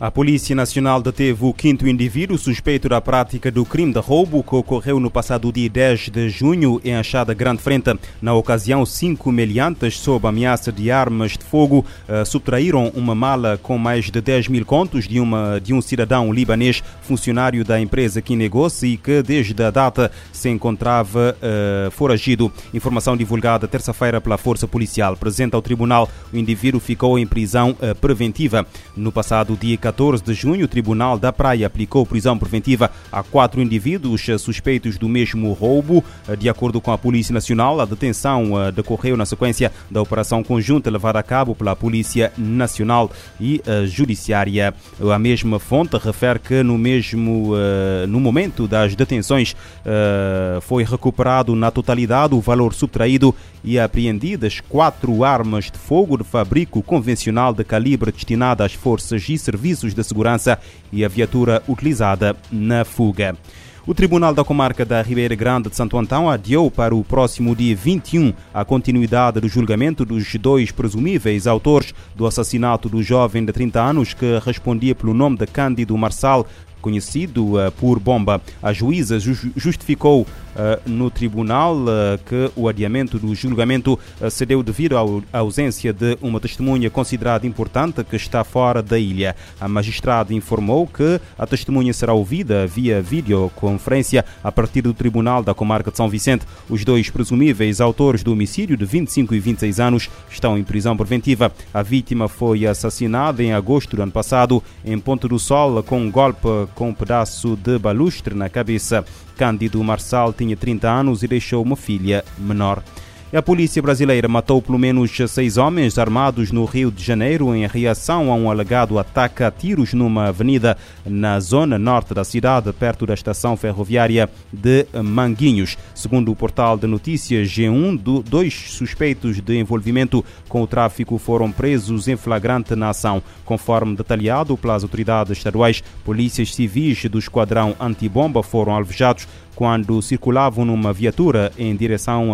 A Polícia Nacional deteve o quinto indivíduo suspeito da prática do crime de roubo que ocorreu no passado dia 10 de junho em Achada Grande Frente. Na ocasião, cinco meliantes, sob ameaça de armas de fogo, uh, subtraíram uma mala com mais de 10 mil contos de, uma, de um cidadão libanês, funcionário da empresa que negócio e que desde a data se encontrava uh, foragido. Informação divulgada terça-feira pela Força Policial. Presente ao tribunal, o indivíduo ficou em prisão uh, preventiva. No passado dia 14 de junho, o Tribunal da Praia aplicou prisão preventiva a quatro indivíduos suspeitos do mesmo roubo. De acordo com a Polícia Nacional, a detenção eh, decorreu na sequência da operação conjunta levada a cabo pela Polícia Nacional e eh, Judiciária. A mesma fonte refere que no mesmo eh, no momento das detenções foi recuperado na totalidade o valor subtraído e apreendidas quatro armas de fogo de fabrico convencional de calibre destinada às forças e serviços de segurança e a viatura utilizada na fuga. O Tribunal da Comarca da Ribeira Grande de Santo Antão adiou para o próximo dia 21 a continuidade do julgamento dos dois presumíveis autores do assassinato do jovem de 30 anos que respondia pelo nome de Cândido Marçal, conhecido uh, por bomba. A juíza justificou no tribunal uh, que o adiamento do julgamento se deu devido à ausência de uma testemunha considerada importante que está fora da ilha. A magistrada informou que a testemunha será ouvida via videoconferência a partir do tribunal da comarca de São Vicente. Os dois presumíveis autores do homicídio de 25 e 26 anos estão em prisão preventiva. A vítima foi assassinada em agosto do ano passado em Ponte do Sol com um golpe com um pedaço de balustre na cabeça. Cândido Marçal tinha 30 anos e deixou uma filha menor. A polícia brasileira matou pelo menos seis homens armados no Rio de Janeiro em reação a um alegado ataque a tiros numa avenida na zona norte da cidade, perto da estação ferroviária de Manguinhos. Segundo o portal de notícias G1, dois suspeitos de envolvimento com o tráfico foram presos em flagrante na ação. Conforme detalhado pelas autoridades estaduais, polícias civis do esquadrão antibomba foram alvejados quando circulavam numa viatura em direção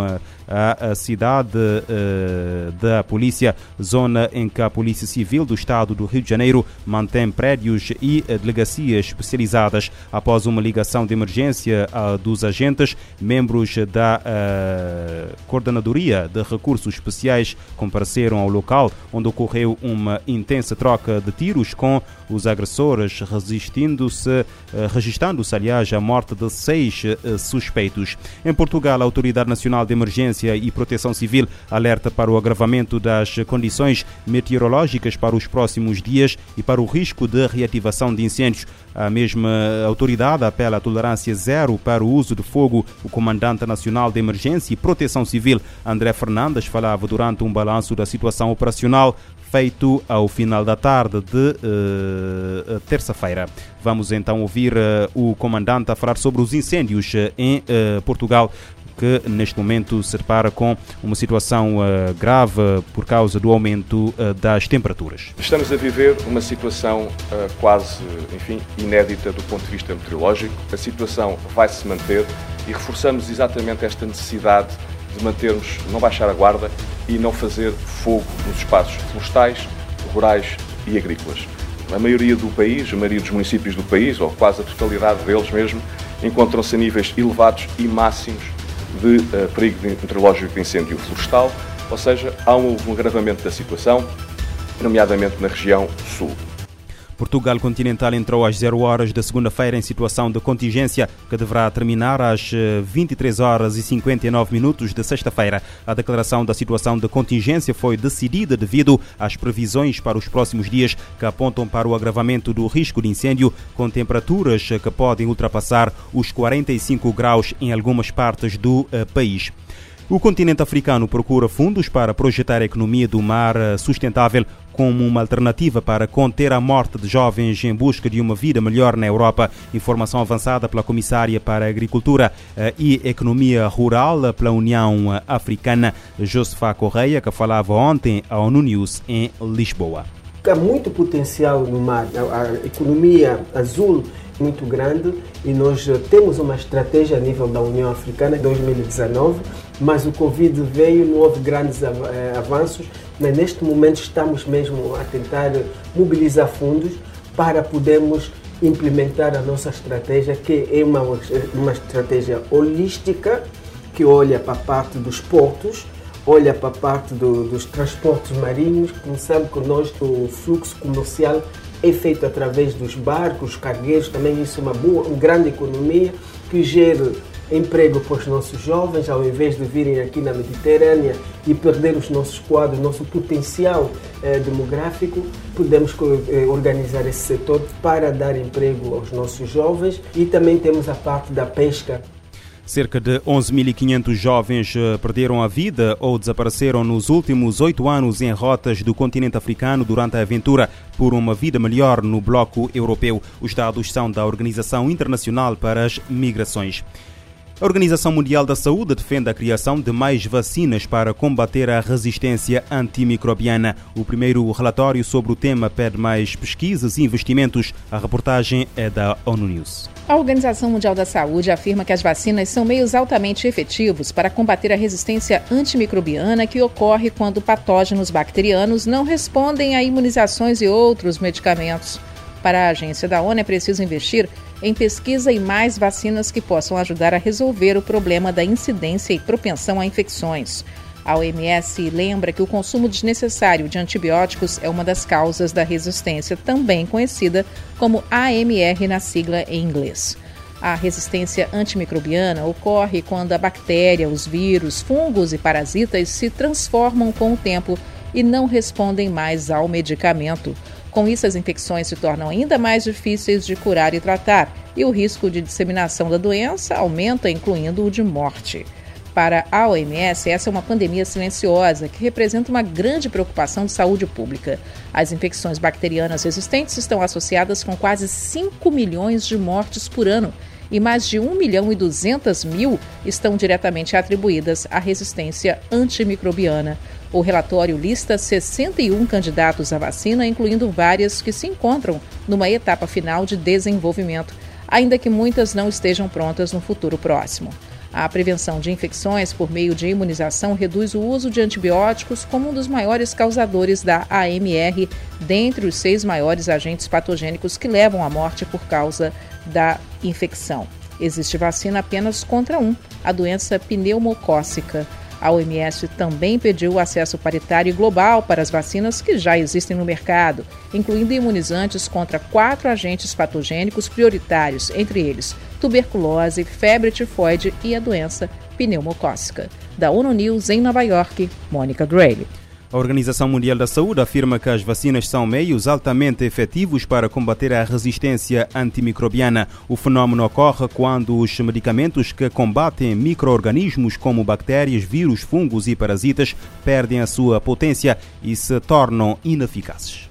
à cidade uh, da polícia, zona em que a Polícia Civil do Estado do Rio de Janeiro mantém prédios e delegacias especializadas. Após uma ligação de emergência uh, dos agentes, membros da uh, Coordenadoria de Recursos Especiais compareceram ao local onde ocorreu uma intensa troca de tiros com os agressores, resistindo-se, registrando-se, aliás, a morte de seis eh, suspeitos. Em Portugal, a Autoridade Nacional de Emergência e Proteção Civil alerta para o agravamento das condições meteorológicas para os próximos dias e para o risco de reativação de incêndios. A mesma autoridade apela à tolerância zero para o uso de fogo. O Comandante Nacional de Emergência e Proteção Civil, André Fernandes, falava durante um balanço da situação operacional feito ao final da tarde de uh, terça-feira. Vamos então ouvir uh, o comandante a falar sobre os incêndios em uh, Portugal que neste momento se depara com uma situação uh, grave por causa do aumento uh, das temperaturas. Estamos a viver uma situação uh, quase, enfim, inédita do ponto de vista meteorológico. A situação vai se manter e reforçamos exatamente esta necessidade de mantermos, não baixar a guarda e não fazer fogo nos espaços florestais, rurais e agrícolas. A maioria do país, a maioria dos municípios do país, ou quase a totalidade deles mesmo, encontram-se a níveis elevados e máximos de uh, perigo meteorológico de incêndio florestal, ou seja, há um agravamento da situação, nomeadamente na região sul. Portugal Continental entrou às 0 horas da segunda-feira em situação de contingência que deverá terminar às 23 eh, horas e 59 minutos de sexta-feira. A declaração da situação de contingência foi decidida devido às previsões para os próximos dias que apontam para o agravamento do risco de incêndio com temperaturas que podem ultrapassar os 45 graus em algumas partes do eh, país. O continente africano procura fundos para projetar a economia do mar eh, sustentável como uma alternativa para conter a morte de jovens em busca de uma vida melhor na Europa. Informação avançada pela Comissária para Agricultura eh, e Economia Rural pela União Africana, Josefa Correia, que falava ontem ONU News em Lisboa. Há muito potencial no mar. A economia azul muito grande e nós temos uma estratégia a nível da União Africana em 2019, mas o Covid veio, não houve grandes eh, avanços. Mas neste momento estamos mesmo a tentar mobilizar fundos para podermos implementar a nossa estratégia, que é uma, uma estratégia holística, que olha para a parte dos portos, olha para a parte do, dos transportes marinhos, sabe que nós, o fluxo comercial é feito através dos barcos, cargueiros, também isso é uma boa, uma grande economia que gera emprego para os nossos jovens, ao invés de virem aqui na Mediterrânea e perder os nossos quadros, nosso potencial eh, demográfico, podemos eh, organizar esse setor para dar emprego aos nossos jovens e também temos a parte da pesca. Cerca de 11.500 jovens eh, perderam a vida ou desapareceram nos últimos oito anos em rotas do continente africano durante a aventura por uma vida melhor no bloco europeu. Os dados são da Organização Internacional para as Migrações. A Organização Mundial da Saúde defende a criação de mais vacinas para combater a resistência antimicrobiana. O primeiro relatório sobre o tema pede mais pesquisas e investimentos. A reportagem é da ONU News. A Organização Mundial da Saúde afirma que as vacinas são meios altamente efetivos para combater a resistência antimicrobiana que ocorre quando patógenos bacterianos não respondem a imunizações e outros medicamentos. Para a agência da ONU é preciso investir em pesquisa e mais vacinas que possam ajudar a resolver o problema da incidência e propensão a infecções. A OMS lembra que o consumo desnecessário de antibióticos é uma das causas da resistência, também conhecida como AMR na sigla em inglês. A resistência antimicrobiana ocorre quando a bactéria, os vírus, fungos e parasitas se transformam com o tempo e não respondem mais ao medicamento. Com isso, as infecções se tornam ainda mais difíceis de curar e tratar, e o risco de disseminação da doença aumenta, incluindo o de morte. Para a OMS, essa é uma pandemia silenciosa que representa uma grande preocupação de saúde pública. As infecções bacterianas resistentes estão associadas com quase 5 milhões de mortes por ano e mais de 1 milhão e 200 mil estão diretamente atribuídas à resistência antimicrobiana. O relatório lista 61 candidatos à vacina, incluindo várias que se encontram numa etapa final de desenvolvimento, ainda que muitas não estejam prontas no futuro próximo. A prevenção de infecções por meio de imunização reduz o uso de antibióticos como um dos maiores causadores da AMR, dentre os seis maiores agentes patogênicos que levam à morte por causa da infecção. Existe vacina apenas contra um, a doença pneumocócica. A OMS também pediu acesso paritário e global para as vacinas que já existem no mercado, incluindo imunizantes contra quatro agentes patogênicos prioritários, entre eles tuberculose, febre tifoide e a doença pneumocócica. Da ONU News em Nova York, Mônica Gray. A Organização Mundial da Saúde afirma que as vacinas são meios altamente efetivos para combater a resistência antimicrobiana. O fenômeno ocorre quando os medicamentos que combatem microorganismos como bactérias, vírus, fungos e parasitas perdem a sua potência e se tornam ineficazes.